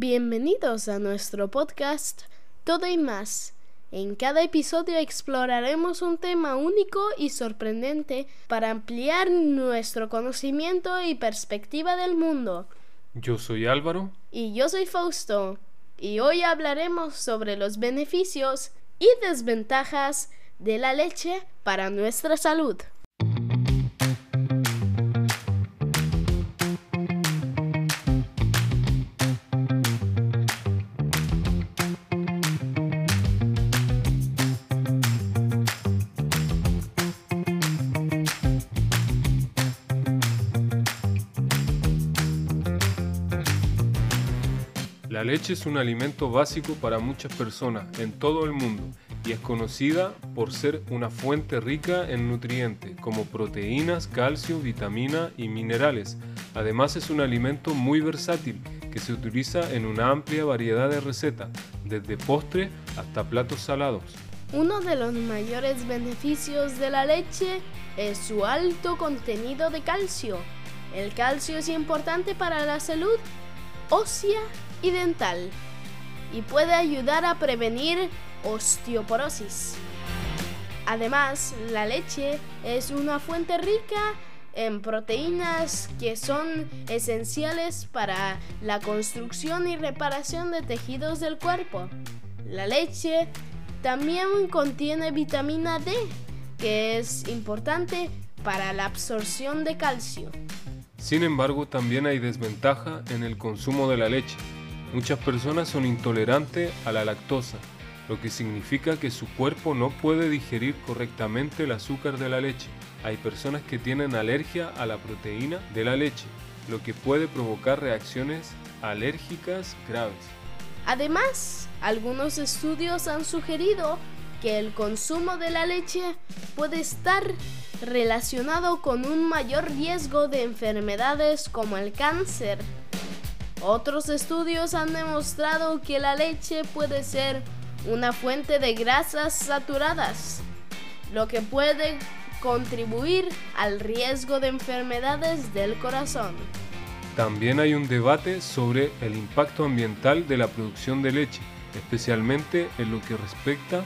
Bienvenidos a nuestro podcast Todo y más. En cada episodio exploraremos un tema único y sorprendente para ampliar nuestro conocimiento y perspectiva del mundo. Yo soy Álvaro. Y yo soy Fausto. Y hoy hablaremos sobre los beneficios y desventajas de la leche para nuestra salud. La leche es un alimento básico para muchas personas en todo el mundo y es conocida por ser una fuente rica en nutrientes como proteínas, calcio, vitamina y minerales. Además es un alimento muy versátil que se utiliza en una amplia variedad de recetas, desde postre hasta platos salados. Uno de los mayores beneficios de la leche es su alto contenido de calcio. El calcio es importante para la salud ósea y dental y puede ayudar a prevenir osteoporosis. Además, la leche es una fuente rica en proteínas que son esenciales para la construcción y reparación de tejidos del cuerpo. La leche también contiene vitamina D, que es importante para la absorción de calcio. Sin embargo, también hay desventaja en el consumo de la leche. Muchas personas son intolerantes a la lactosa, lo que significa que su cuerpo no puede digerir correctamente el azúcar de la leche. Hay personas que tienen alergia a la proteína de la leche, lo que puede provocar reacciones alérgicas graves. Además, algunos estudios han sugerido que el consumo de la leche puede estar relacionado con un mayor riesgo de enfermedades como el cáncer. Otros estudios han demostrado que la leche puede ser una fuente de grasas saturadas, lo que puede contribuir al riesgo de enfermedades del corazón. También hay un debate sobre el impacto ambiental de la producción de leche, especialmente en lo que respecta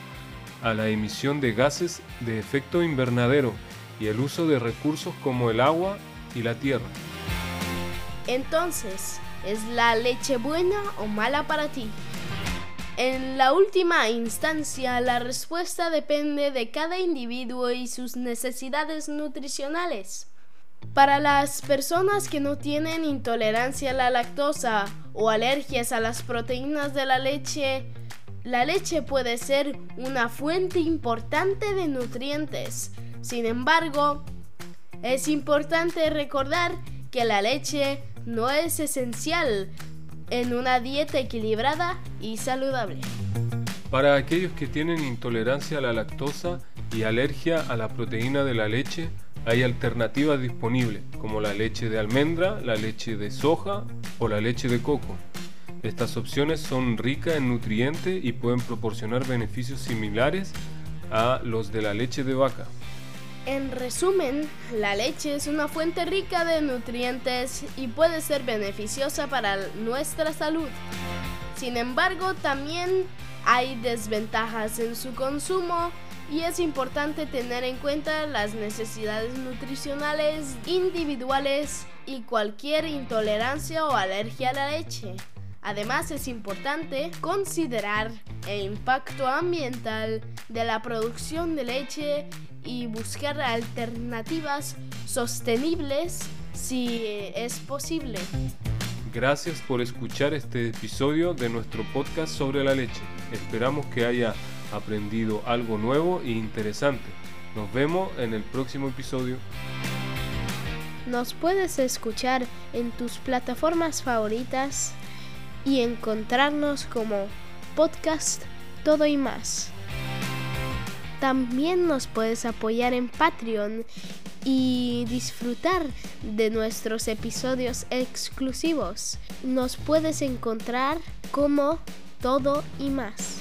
a la emisión de gases de efecto invernadero y el uso de recursos como el agua y la tierra. Entonces, ¿es la leche buena o mala para ti? En la última instancia, la respuesta depende de cada individuo y sus necesidades nutricionales. Para las personas que no tienen intolerancia a la lactosa o alergias a las proteínas de la leche, la leche puede ser una fuente importante de nutrientes. Sin embargo, es importante recordar que la leche no es esencial en una dieta equilibrada y saludable. Para aquellos que tienen intolerancia a la lactosa y alergia a la proteína de la leche, hay alternativas disponibles como la leche de almendra, la leche de soja o la leche de coco. Estas opciones son ricas en nutrientes y pueden proporcionar beneficios similares a los de la leche de vaca. En resumen, la leche es una fuente rica de nutrientes y puede ser beneficiosa para nuestra salud. Sin embargo, también hay desventajas en su consumo y es importante tener en cuenta las necesidades nutricionales individuales y cualquier intolerancia o alergia a la leche. Además es importante considerar el impacto ambiental de la producción de leche y buscar alternativas sostenibles si es posible. Gracias por escuchar este episodio de nuestro podcast sobre la leche. Esperamos que haya aprendido algo nuevo e interesante. Nos vemos en el próximo episodio. Nos puedes escuchar en tus plataformas favoritas y encontrarnos como podcast todo y más. También nos puedes apoyar en Patreon y disfrutar de nuestros episodios exclusivos. Nos puedes encontrar como todo y más.